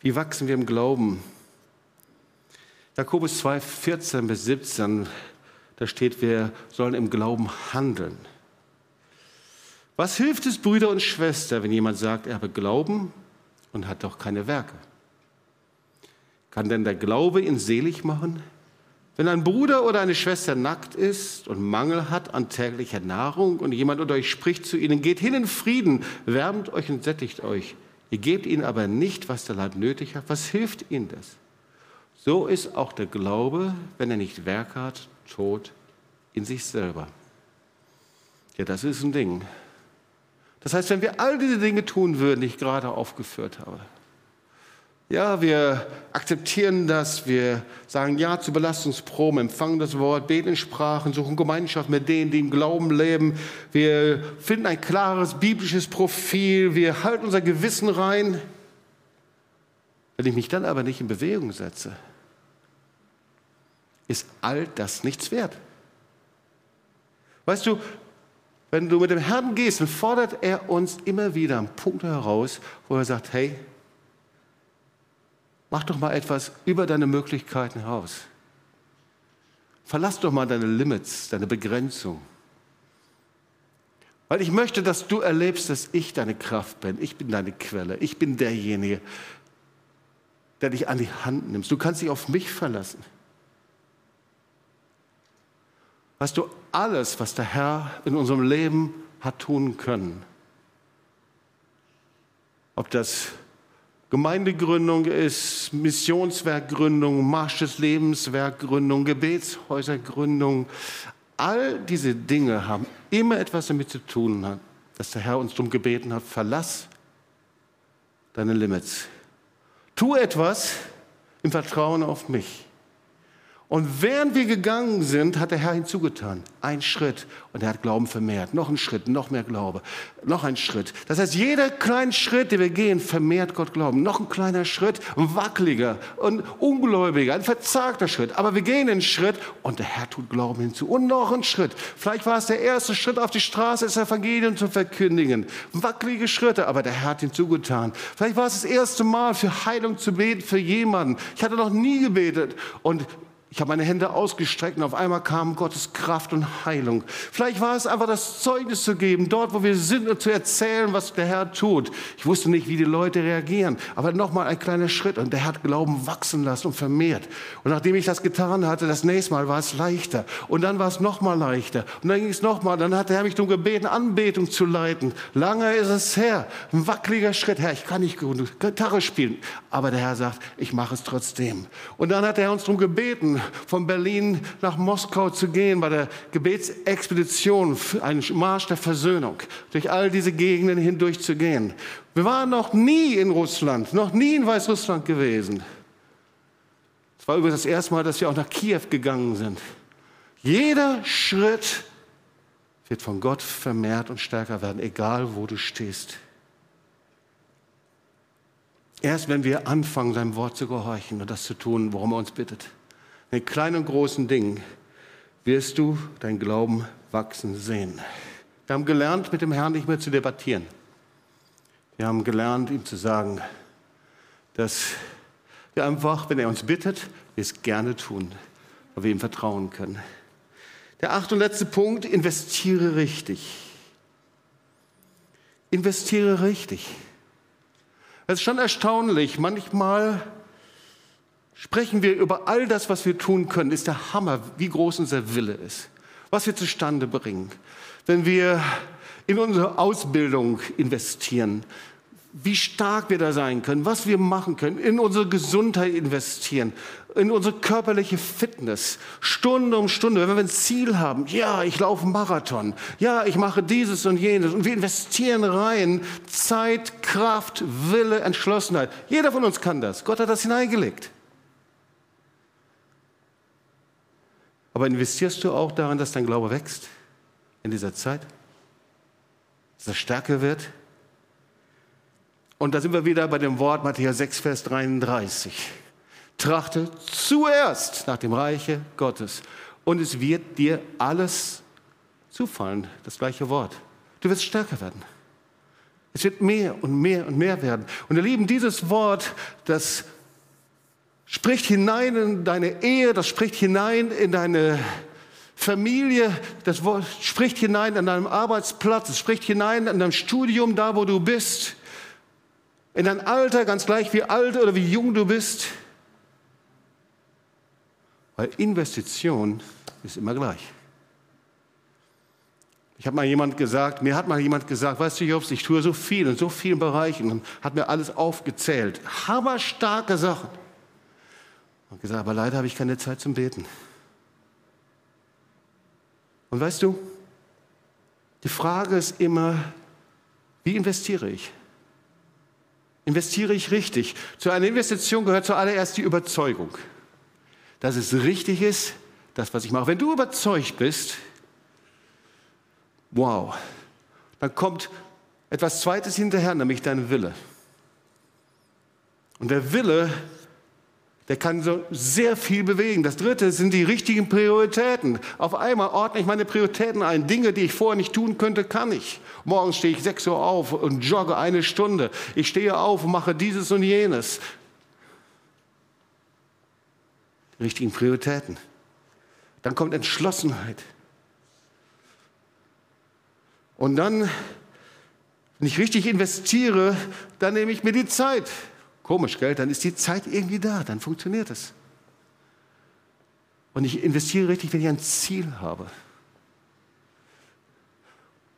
Wie wachsen wir im Glauben? Jakobus 2, 14 bis 17 da steht, wir sollen im Glauben handeln. Was hilft es, Brüder und Schwestern, wenn jemand sagt, er habe Glauben und hat doch keine Werke? Kann denn der Glaube ihn selig machen? Wenn ein Bruder oder eine Schwester nackt ist und Mangel hat an täglicher Nahrung und jemand unter euch spricht zu ihnen, geht hin in Frieden, wärmt euch und sättigt euch. Ihr gebt ihnen aber nicht, was der Leib nötig hat. Was hilft ihnen das? so ist auch der Glaube, wenn er nicht Werk hat, tot in sich selber. Ja, das ist ein Ding. Das heißt, wenn wir all diese Dinge tun würden, die ich gerade aufgeführt habe, ja, wir akzeptieren das, wir sagen Ja zu Belastungsproben, empfangen das Wort, beten in Sprachen, suchen Gemeinschaft mit denen, die im Glauben leben. Wir finden ein klares biblisches Profil, wir halten unser Gewissen rein. Wenn ich mich dann aber nicht in Bewegung setze, ist all das nichts wert. Weißt du, wenn du mit dem Herrn gehst, dann fordert er uns immer wieder an Punkte heraus, wo er sagt, hey, Mach doch mal etwas über deine Möglichkeiten heraus. Verlass doch mal deine Limits, deine Begrenzung. Weil ich möchte, dass du erlebst, dass ich deine Kraft bin. Ich bin deine Quelle. Ich bin derjenige, der dich an die Hand nimmt. Du kannst dich auf mich verlassen. Weißt du, alles, was der Herr in unserem Leben hat tun können, ob das Gemeindegründung ist Missionswerkgründung, Marsch des Lebenswerkgründung, Gebetshäusergründung. All diese Dinge haben immer etwas damit zu tun, dass der Herr uns darum gebeten hat, verlass deine Limits. Tu etwas im Vertrauen auf mich. Und während wir gegangen sind, hat der Herr hinzugetan. Ein Schritt. Und er hat Glauben vermehrt. Noch ein Schritt, noch mehr Glaube. Noch ein Schritt. Das heißt, jeder kleine Schritt, den wir gehen, vermehrt Gott Glauben. Noch ein kleiner Schritt, ein wackeliger und ungläubiger, ein verzagter Schritt. Aber wir gehen einen Schritt und der Herr tut Glauben hinzu. Und noch ein Schritt. Vielleicht war es der erste Schritt auf die Straße, das Evangelium zu verkündigen. Wackelige Schritte, aber der Herr hat hinzugetan. Vielleicht war es das erste Mal für Heilung zu beten für jemanden. Ich hatte noch nie gebetet. Und ich habe meine Hände ausgestreckt und auf einmal kam Gottes Kraft und Heilung. Vielleicht war es einfach das Zeugnis zu geben, dort wo wir sind und zu erzählen, was der Herr tut. Ich wusste nicht, wie die Leute reagieren, aber nochmal ein kleiner Schritt und der hat Glauben wachsen lassen und vermehrt. Und nachdem ich das getan hatte, das nächste Mal war es leichter und dann war es nochmal leichter und dann ging es nochmal, dann hat der Herr mich darum gebeten, Anbetung zu leiten. Lange ist es her, ein wackeliger Schritt, Herr, ich kann nicht Gitarre spielen, aber der Herr sagt, ich mache es trotzdem. Und dann hat er uns darum gebeten, von Berlin nach Moskau zu gehen bei der Gebetsexpedition, ein Marsch der Versöhnung, durch all diese Gegenden hindurch zu gehen. Wir waren noch nie in Russland, noch nie in Weißrussland gewesen. Es war übrigens das erste Mal, dass wir auch nach Kiew gegangen sind. Jeder Schritt wird von Gott vermehrt und stärker werden, egal wo du stehst. Erst wenn wir anfangen, seinem Wort zu gehorchen und das zu tun, worum er uns bittet in kleinen und großen Dingen wirst du dein Glauben wachsen sehen. Wir haben gelernt, mit dem Herrn nicht mehr zu debattieren. Wir haben gelernt, ihm zu sagen, dass wir einfach, wenn er uns bittet, wir es gerne tun, weil wir ihm vertrauen können. Der achte und letzte Punkt, investiere richtig. Investiere richtig. Es ist schon erstaunlich, manchmal sprechen wir über all das, was wir tun können, ist der Hammer, wie groß unser Wille ist, was wir zustande bringen. Wenn wir in unsere Ausbildung investieren, wie stark wir da sein können, was wir machen können, in unsere Gesundheit investieren, in unsere körperliche Fitness, Stunde um Stunde, wenn wir ein Ziel haben, ja, ich laufe Marathon, ja, ich mache dieses und jenes und wir investieren rein Zeit, Kraft, Wille, Entschlossenheit. Jeder von uns kann das. Gott hat das hineingelegt. Aber investierst du auch daran, dass dein Glaube wächst in dieser Zeit? Dass er stärker wird? Und da sind wir wieder bei dem Wort Matthäus 6, Vers 33. Trachte zuerst nach dem Reiche Gottes und es wird dir alles zufallen, das gleiche Wort. Du wirst stärker werden. Es wird mehr und mehr und mehr werden. Und ihr Lieben, dieses Wort, das spricht hinein in deine Ehe, das spricht hinein in deine Familie, das spricht hinein an deinem Arbeitsplatz, es spricht hinein in deinem Studium, da wo du bist, in dein Alter, ganz gleich wie alt oder wie jung du bist. Weil Investition ist immer gleich. Ich habe mal jemand gesagt, mir hat mal jemand gesagt, weißt du, Jobs, ich tue so viel in so vielen Bereichen und hat mir alles aufgezählt. Hammerstarke Sachen. Und gesagt, aber leider habe ich keine Zeit zum Beten. Und weißt du, die Frage ist immer, wie investiere ich? Investiere ich richtig? Zu einer Investition gehört zuallererst die Überzeugung, dass es richtig ist, das, was ich mache. Wenn du überzeugt bist, wow, dann kommt etwas Zweites hinterher, nämlich dein Wille. Und der Wille der kann so sehr viel bewegen. Das dritte sind die richtigen Prioritäten. Auf einmal ordne ich meine Prioritäten ein. Dinge, die ich vorher nicht tun könnte, kann ich. Morgens stehe ich 6 Uhr auf und jogge eine Stunde. Ich stehe auf und mache dieses und jenes. Die richtigen Prioritäten. Dann kommt Entschlossenheit. Und dann, wenn ich richtig investiere, dann nehme ich mir die Zeit. Komisch, gell? Dann ist die Zeit irgendwie da, dann funktioniert es. Und ich investiere richtig, wenn ich ein Ziel habe.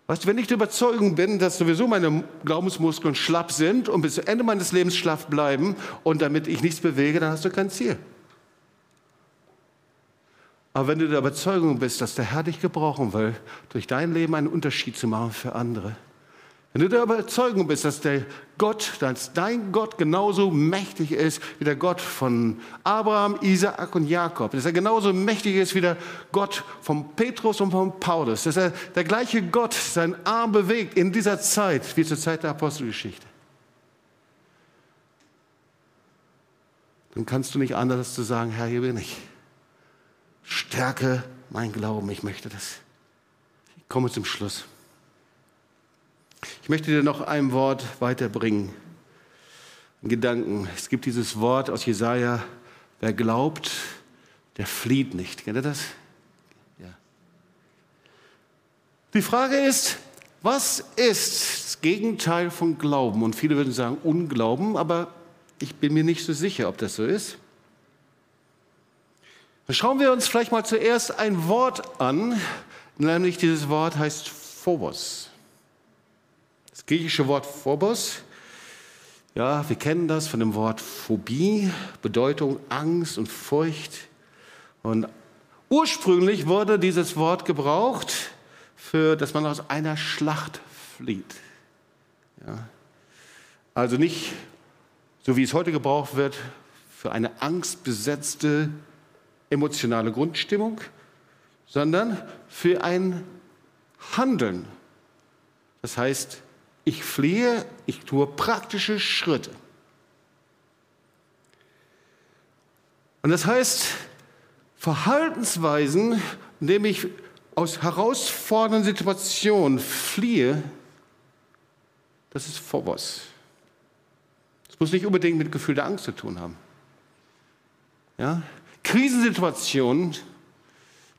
Weißt du, wenn ich der Überzeugung bin, dass sowieso meine Glaubensmuskeln schlapp sind und bis zum Ende meines Lebens schlaff bleiben und damit ich nichts bewege, dann hast du kein Ziel. Aber wenn du der Überzeugung bist, dass der Herr dich gebrauchen will, durch dein Leben einen Unterschied zu machen für andere, wenn du der Überzeugung bist, dass der Gott, dass dein Gott genauso mächtig ist wie der Gott von Abraham, Isaak und Jakob, dass er genauso mächtig ist wie der Gott von Petrus und von Paulus, dass er der gleiche Gott seinen Arm bewegt in dieser Zeit wie zur Zeit der Apostelgeschichte, dann kannst du nicht anders als zu sagen, Herr, hier bin ich. Stärke mein Glauben, ich möchte das. Ich komme zum Schluss. Ich möchte dir noch ein Wort weiterbringen. Einen Gedanken. Es gibt dieses Wort aus Jesaja: Wer glaubt, der flieht nicht. Kennt ihr das? Ja. Die Frage ist, was ist das Gegenteil von Glauben? Und viele würden sagen Unglauben, aber ich bin mir nicht so sicher, ob das so ist. Dann schauen wir uns vielleicht mal zuerst ein Wort an, nämlich dieses Wort heißt Phobos griechische Wort Phobos. Ja, wir kennen das von dem Wort Phobie, Bedeutung Angst und Furcht. Und ursprünglich wurde dieses Wort gebraucht, für, dass man aus einer Schlacht flieht. Ja. Also nicht, so wie es heute gebraucht wird, für eine angstbesetzte emotionale Grundstimmung, sondern für ein Handeln. Das heißt, ich fliehe, ich tue praktische Schritte. Und das heißt, Verhaltensweisen, indem ich aus herausfordernden Situationen fliehe, das ist Phobos. Das muss nicht unbedingt mit Gefühl der Angst zu tun haben. Ja? Krisensituationen,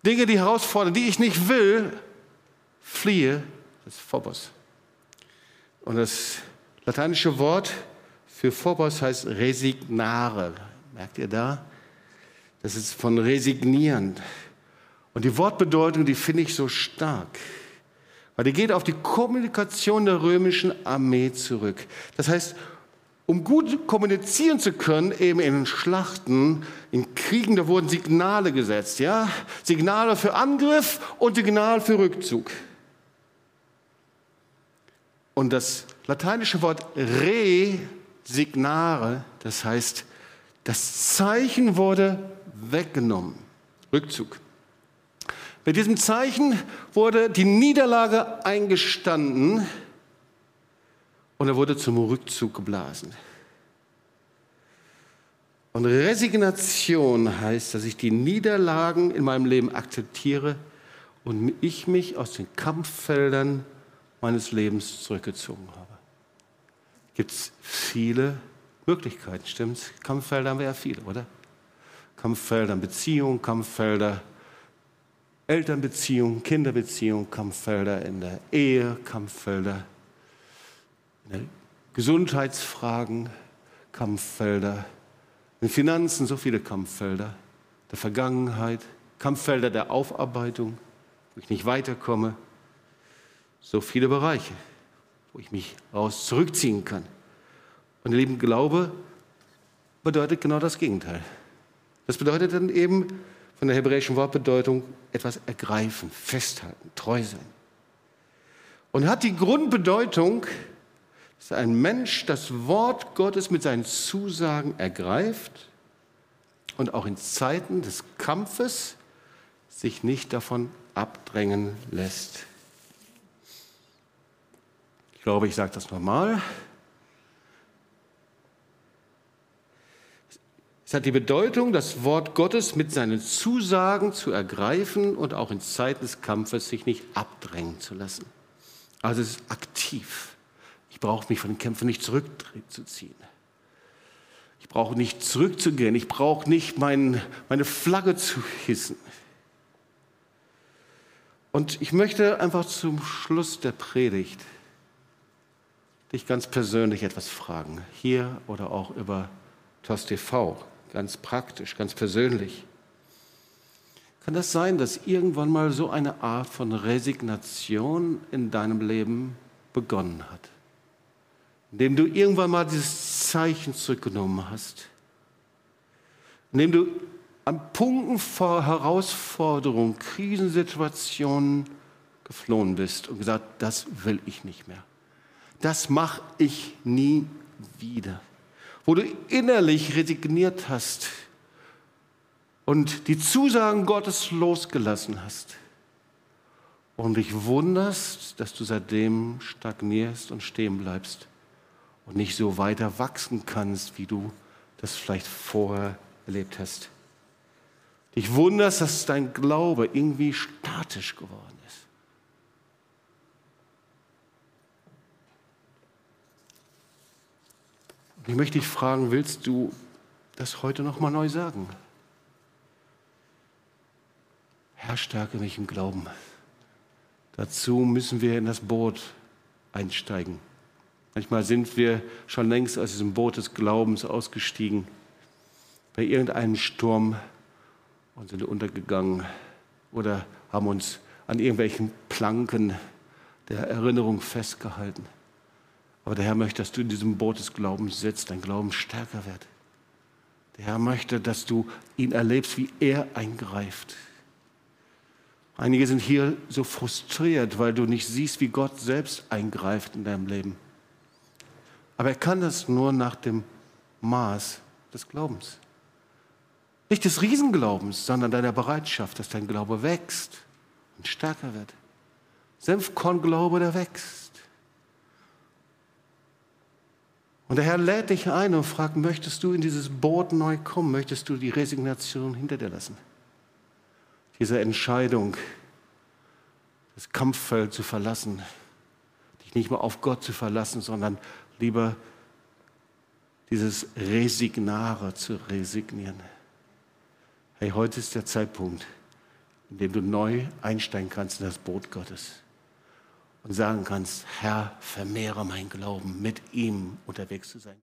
Dinge, die herausfordern, die ich nicht will, fliehe, das ist Phobos. Und das lateinische Wort für Phobos heißt resignare. Merkt ihr da? Das ist von resignieren. Und die Wortbedeutung, die finde ich so stark. Weil die geht auf die Kommunikation der römischen Armee zurück. Das heißt, um gut kommunizieren zu können, eben in Schlachten, in Kriegen, da wurden Signale gesetzt, ja? Signale für Angriff und Signale für Rückzug. Und das lateinische Wort resignare, das heißt, das Zeichen wurde weggenommen. Rückzug. Mit diesem Zeichen wurde die Niederlage eingestanden und er wurde zum Rückzug geblasen. Und Resignation heißt, dass ich die Niederlagen in meinem Leben akzeptiere und ich mich aus den Kampffeldern meines Lebens zurückgezogen habe. Gibt es viele Möglichkeiten, stimmt's? Kampffelder haben wir ja viele, oder? Kampffelder Beziehung, Kampffelder Elternbeziehung, Kinderbeziehung, Kampffelder in der Ehe, Kampffelder in der Gesundheitsfragen, Kampffelder in Finanzen, so viele Kampffelder, der Vergangenheit, Kampffelder der Aufarbeitung, wo ich nicht weiterkomme, so viele Bereiche, wo ich mich raus zurückziehen kann. Und ihr lieben Glaube bedeutet genau das Gegenteil. Das bedeutet dann eben von der hebräischen Wortbedeutung etwas ergreifen, festhalten, treu sein. Und hat die Grundbedeutung, dass ein Mensch das Wort Gottes mit seinen Zusagen ergreift und auch in Zeiten des Kampfes sich nicht davon abdrängen lässt. Ich glaube, ich sage das nochmal. Es hat die Bedeutung, das Wort Gottes mit seinen Zusagen zu ergreifen und auch in Zeiten des Kampfes sich nicht abdrängen zu lassen. Also es ist aktiv. Ich brauche mich von den Kämpfen nicht zurückzuziehen. Ich brauche nicht zurückzugehen. Ich brauche nicht mein, meine Flagge zu hissen. Und ich möchte einfach zum Schluss der Predigt dich ganz persönlich etwas fragen, hier oder auch über TOS TV ganz praktisch, ganz persönlich. Kann das sein, dass irgendwann mal so eine Art von Resignation in deinem Leben begonnen hat? Indem du irgendwann mal dieses Zeichen zurückgenommen hast. Indem du an Punkten vor Herausforderungen, Krisensituationen geflohen bist und gesagt, das will ich nicht mehr. Das mache ich nie wieder wo du innerlich resigniert hast und die Zusagen Gottes losgelassen hast und dich wunderst, dass du seitdem stagnierst und stehen bleibst und nicht so weiter wachsen kannst, wie du das vielleicht vorher erlebt hast. Dich wunderst, dass dein Glaube irgendwie statisch geworden ist. Ich möchte dich fragen, willst du das heute noch mal neu sagen? Herr, stärke mich im Glauben. Dazu müssen wir in das Boot einsteigen. Manchmal sind wir schon längst aus diesem Boot des Glaubens ausgestiegen, bei irgendeinem Sturm und sind untergegangen oder haben uns an irgendwelchen Planken der Erinnerung festgehalten. Aber der Herr möchte, dass du in diesem Boot des Glaubens sitzt, dein Glauben stärker wird. Der Herr möchte, dass du ihn erlebst, wie er eingreift. Einige sind hier so frustriert, weil du nicht siehst, wie Gott selbst eingreift in deinem Leben. Aber er kann das nur nach dem Maß des Glaubens. Nicht des Riesenglaubens, sondern deiner Bereitschaft, dass dein Glaube wächst und stärker wird. Senfkornglaube, der wächst. Und der Herr lädt dich ein und fragt, möchtest du in dieses Boot neu kommen? Möchtest du die Resignation hinter dir lassen? Diese Entscheidung, das Kampffeld zu verlassen, dich nicht mehr auf Gott zu verlassen, sondern lieber dieses Resignare zu resignieren. Hey, heute ist der Zeitpunkt, in dem du neu einsteigen kannst in das Boot Gottes und sagen kannst, Herr, vermehre mein Glauben, mit ihm unterwegs zu sein.